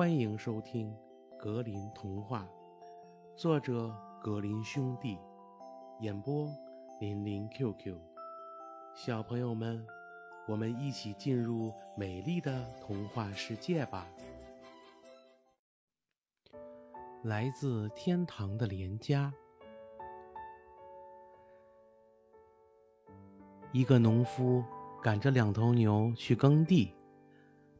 欢迎收听《格林童话》，作者格林兄弟，演播林林 QQ。小朋友们，我们一起进入美丽的童话世界吧！来自天堂的连家，一个农夫赶着两头牛去耕地，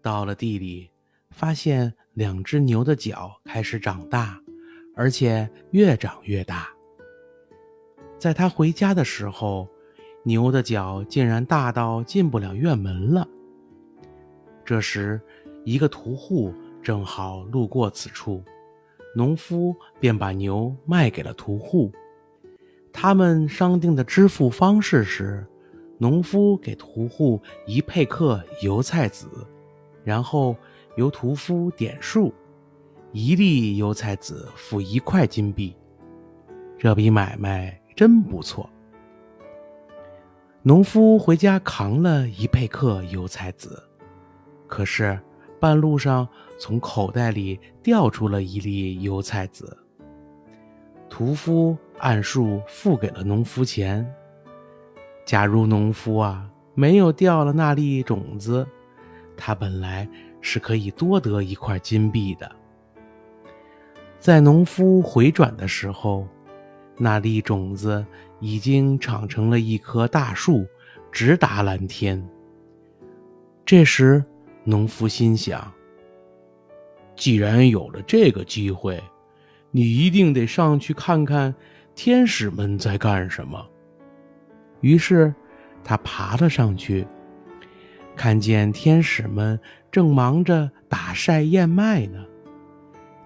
到了地里。发现两只牛的脚开始长大，而且越长越大。在他回家的时候，牛的脚竟然大到进不了院门了。这时，一个屠户正好路过此处，农夫便把牛卖给了屠户。他们商定的支付方式是：农夫给屠户一佩克油菜籽，然后。由屠夫点数，一粒油菜籽付一块金币，这笔买卖真不错。农夫回家扛了一佩克油菜籽，可是半路上从口袋里掉出了一粒油菜籽。屠夫按数付给了农夫钱。假如农夫啊没有掉了那粒种子，他本来。是可以多得一块金币的。在农夫回转的时候，那粒种子已经长成了一棵大树，直达蓝天。这时，农夫心想：既然有了这个机会，你一定得上去看看天使们在干什么。于是，他爬了上去。看见天使们正忙着打晒燕麦呢，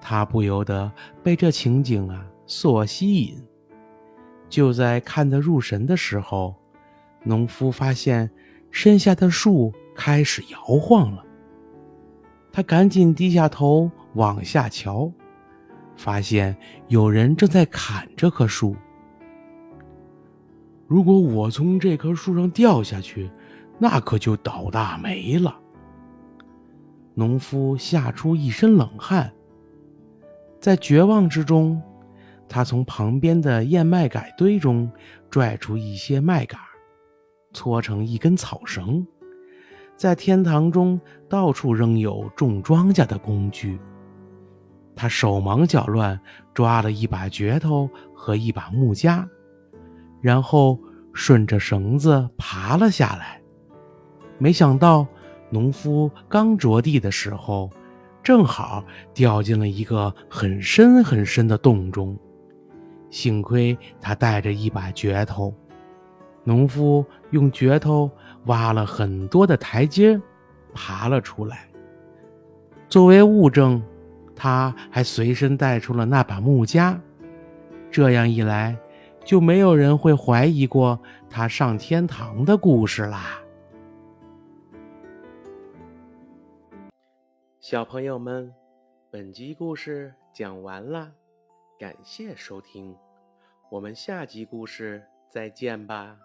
他不由得被这情景啊所吸引。就在看得入神的时候，农夫发现身下的树开始摇晃了。他赶紧低下头往下瞧，发现有人正在砍这棵树。如果我从这棵树上掉下去，那可就倒大霉了。农夫吓出一身冷汗，在绝望之中，他从旁边的燕麦秆堆中拽出一些麦秆，搓成一根草绳，在天堂中到处扔有种庄稼的工具。他手忙脚乱抓了一把镢头和一把木夹，然后顺着绳子爬了下来。没想到，农夫刚着地的时候，正好掉进了一个很深很深的洞中。幸亏他带着一把镢头，农夫用镢头挖了很多的台阶，爬了出来。作为物证，他还随身带出了那把木夹。这样一来，就没有人会怀疑过他上天堂的故事啦。小朋友们，本集故事讲完啦，感谢收听，我们下集故事再见吧。